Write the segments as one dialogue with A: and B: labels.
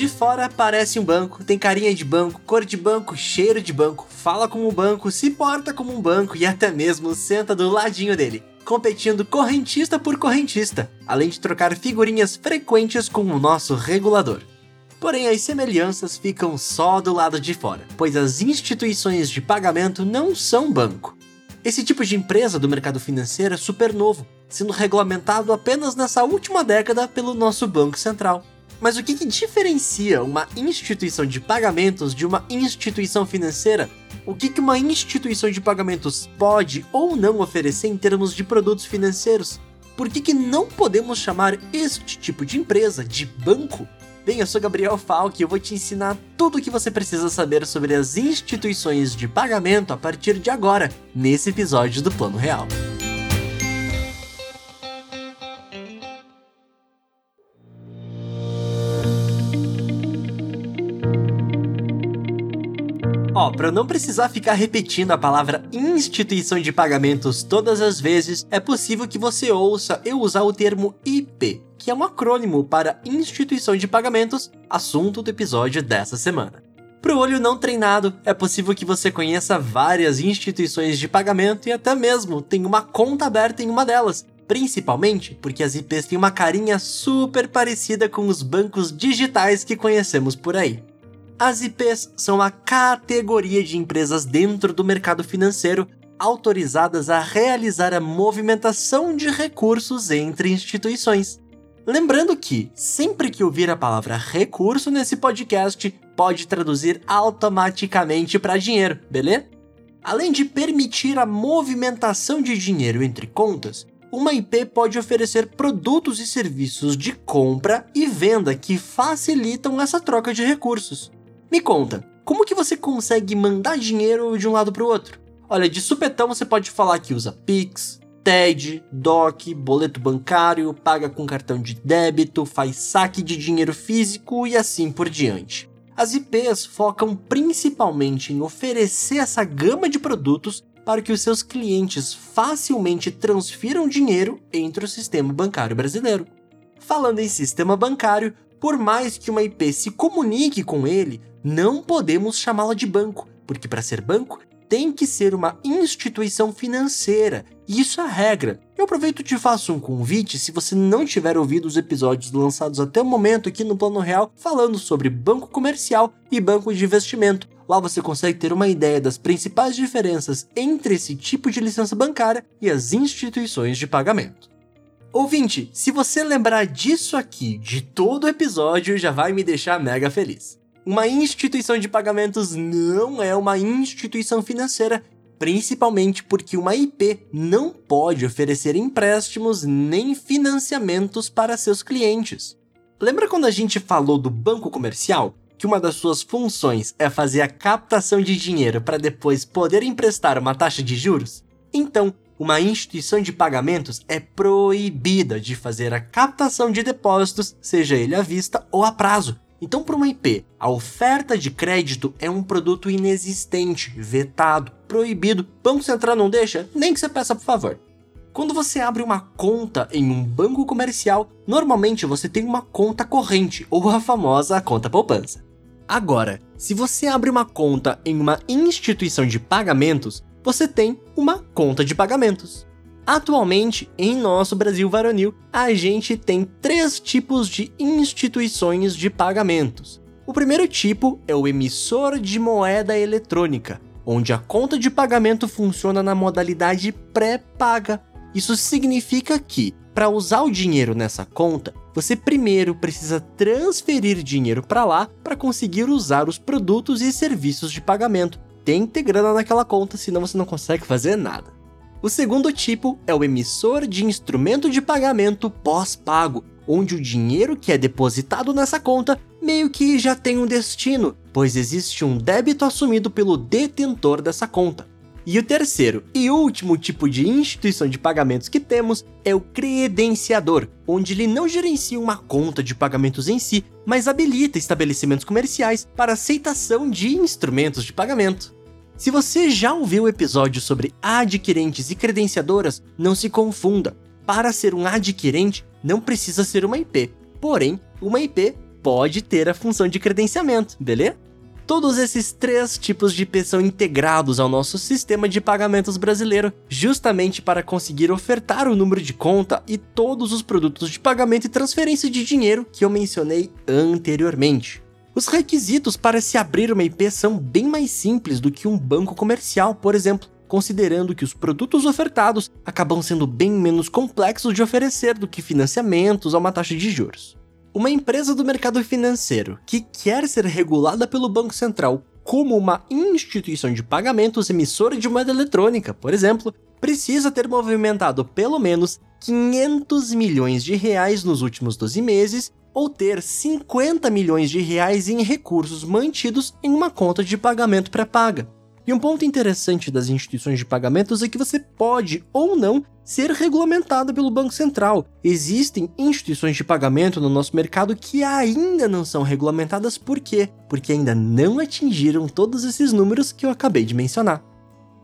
A: De fora parece um banco, tem carinha de banco, cor de banco, cheiro de banco, fala como um banco, se porta como um banco e até mesmo senta do ladinho dele, competindo correntista por correntista, além de trocar figurinhas frequentes com o nosso regulador. Porém, as semelhanças ficam só do lado de fora, pois as instituições de pagamento não são banco. Esse tipo de empresa do mercado financeiro é super novo, sendo regulamentado apenas nessa última década pelo nosso Banco Central. Mas o que, que, diferencia uma instituição de pagamentos de uma instituição financeira? O que, que uma instituição de pagamentos pode ou não oferecer em termos de produtos financeiros? Por que, que não podemos chamar este tipo de empresa de banco? Bem, eu sou Gabriel Falk e eu vou te ensinar tudo o que você precisa saber sobre as instituições de pagamento a partir de agora, nesse episódio do Plano Real. Para não precisar ficar repetindo a palavra instituição de pagamentos todas as vezes, é possível que você ouça eu usar o termo IP, que é um acrônimo para Instituição de Pagamentos, assunto do episódio dessa semana. Para o olho não treinado, é possível que você conheça várias instituições de pagamento e até mesmo tenha uma conta aberta em uma delas, principalmente porque as IPs têm uma carinha super parecida com os bancos digitais que conhecemos por aí. As IPs são a categoria de empresas dentro do mercado financeiro autorizadas a realizar a movimentação de recursos entre instituições. Lembrando que, sempre que ouvir a palavra recurso nesse podcast, pode traduzir automaticamente para dinheiro, beleza? Além de permitir a movimentação de dinheiro entre contas, uma IP pode oferecer produtos e serviços de compra e venda que facilitam essa troca de recursos. Me conta, como que você consegue mandar dinheiro de um lado para o outro? Olha, de supetão você pode falar que usa Pix, TED, DOC, boleto bancário, paga com cartão de débito, faz saque de dinheiro físico e assim por diante. As IPs focam principalmente em oferecer essa gama de produtos para que os seus clientes facilmente transfiram dinheiro entre o sistema bancário brasileiro. Falando em sistema bancário, por mais que uma IP se comunique com ele, não podemos chamá-la de banco, porque para ser banco tem que ser uma instituição financeira. Isso é a regra. Eu aproveito e te faço um convite, se você não tiver ouvido os episódios lançados até o momento aqui no Plano Real, falando sobre banco comercial e banco de investimento. Lá você consegue ter uma ideia das principais diferenças entre esse tipo de licença bancária e as instituições de pagamento. Ouvinte, se você lembrar disso aqui de todo o episódio, já vai me deixar mega feliz. Uma instituição de pagamentos não é uma instituição financeira, principalmente porque uma IP não pode oferecer empréstimos nem financiamentos para seus clientes. Lembra quando a gente falou do banco comercial? Que uma das suas funções é fazer a captação de dinheiro para depois poder emprestar uma taxa de juros? Então, uma instituição de pagamentos é proibida de fazer a captação de depósitos, seja ele à vista ou a prazo, então, para uma IP, a oferta de crédito é um produto inexistente, vetado, proibido. Banco Central não deixa? Nem que você peça por favor. Quando você abre uma conta em um banco comercial, normalmente você tem uma conta corrente, ou a famosa conta poupança. Agora, se você abre uma conta em uma instituição de pagamentos, você tem uma conta de pagamentos. Atualmente, em nosso Brasil varonil, a gente tem três tipos de instituições de pagamentos. O primeiro tipo é o emissor de moeda eletrônica, onde a conta de pagamento funciona na modalidade pré-paga. Isso significa que, para usar o dinheiro nessa conta, você primeiro precisa transferir dinheiro para lá para conseguir usar os produtos e serviços de pagamento. Tem que ter grana naquela conta, senão você não consegue fazer nada. O segundo tipo é o emissor de instrumento de pagamento pós-pago, onde o dinheiro que é depositado nessa conta meio que já tem um destino, pois existe um débito assumido pelo detentor dessa conta. E o terceiro e último tipo de instituição de pagamentos que temos é o credenciador, onde ele não gerencia uma conta de pagamentos em si, mas habilita estabelecimentos comerciais para aceitação de instrumentos de pagamento. Se você já ouviu o episódio sobre adquirentes e credenciadoras, não se confunda. Para ser um adquirente, não precisa ser uma IP. Porém, uma IP pode ter a função de credenciamento, beleza? Todos esses três tipos de IP são integrados ao nosso sistema de pagamentos brasileiro, justamente para conseguir ofertar o número de conta e todos os produtos de pagamento e transferência de dinheiro que eu mencionei anteriormente. Os requisitos para se abrir uma IP são bem mais simples do que um banco comercial, por exemplo, considerando que os produtos ofertados acabam sendo bem menos complexos de oferecer do que financiamentos a uma taxa de juros. Uma empresa do mercado financeiro que quer ser regulada pelo Banco Central como uma instituição de pagamentos emissora de moeda eletrônica, por exemplo, precisa ter movimentado pelo menos 500 milhões de reais nos últimos 12 meses ou ter 50 milhões de reais em recursos mantidos em uma conta de pagamento pré-paga. E um ponto interessante das instituições de pagamentos é que você pode ou não ser regulamentada pelo Banco Central. Existem instituições de pagamento no nosso mercado que ainda não são regulamentadas, por quê? Porque ainda não atingiram todos esses números que eu acabei de mencionar.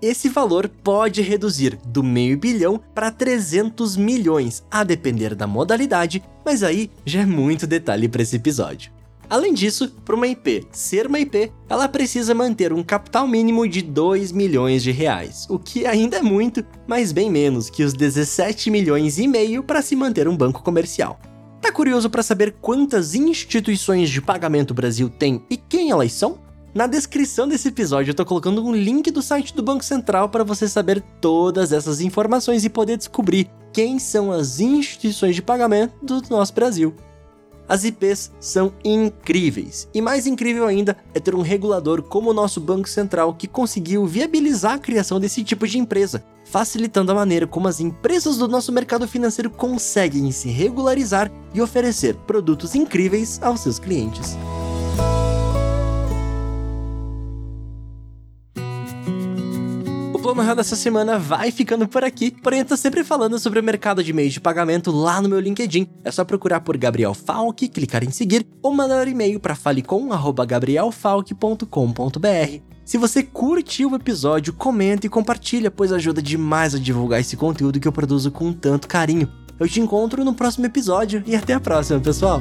A: Esse valor pode reduzir do meio bilhão para 300 milhões, a depender da modalidade, mas aí já é muito detalhe para esse episódio. Além disso, para uma IP ser uma IP, ela precisa manter um capital mínimo de 2 milhões de reais, o que ainda é muito, mas bem menos que os 17 milhões e meio para se manter um banco comercial. Tá curioso para saber quantas instituições de pagamento o Brasil tem e quem elas são? Na descrição desse episódio eu tô colocando um link do site do Banco Central para você saber todas essas informações e poder descobrir quem são as instituições de pagamento do nosso Brasil. As IPs são incríveis, e mais incrível ainda é ter um regulador como o nosso Banco Central que conseguiu viabilizar a criação desse tipo de empresa, facilitando a maneira como as empresas do nosso mercado financeiro conseguem se regularizar e oferecer produtos incríveis aos seus clientes. Real dessa semana vai ficando por aqui, porém eu tô sempre falando sobre o mercado de meios de pagamento lá no meu LinkedIn. É só procurar por Gabriel Falk, clicar em seguir ou mandar um e-mail para falecom@gabrielfalk.com.br. Se você curtiu o episódio, comenta e compartilha, pois ajuda demais a divulgar esse conteúdo que eu produzo com tanto carinho. Eu te encontro no próximo episódio e até a próxima, pessoal!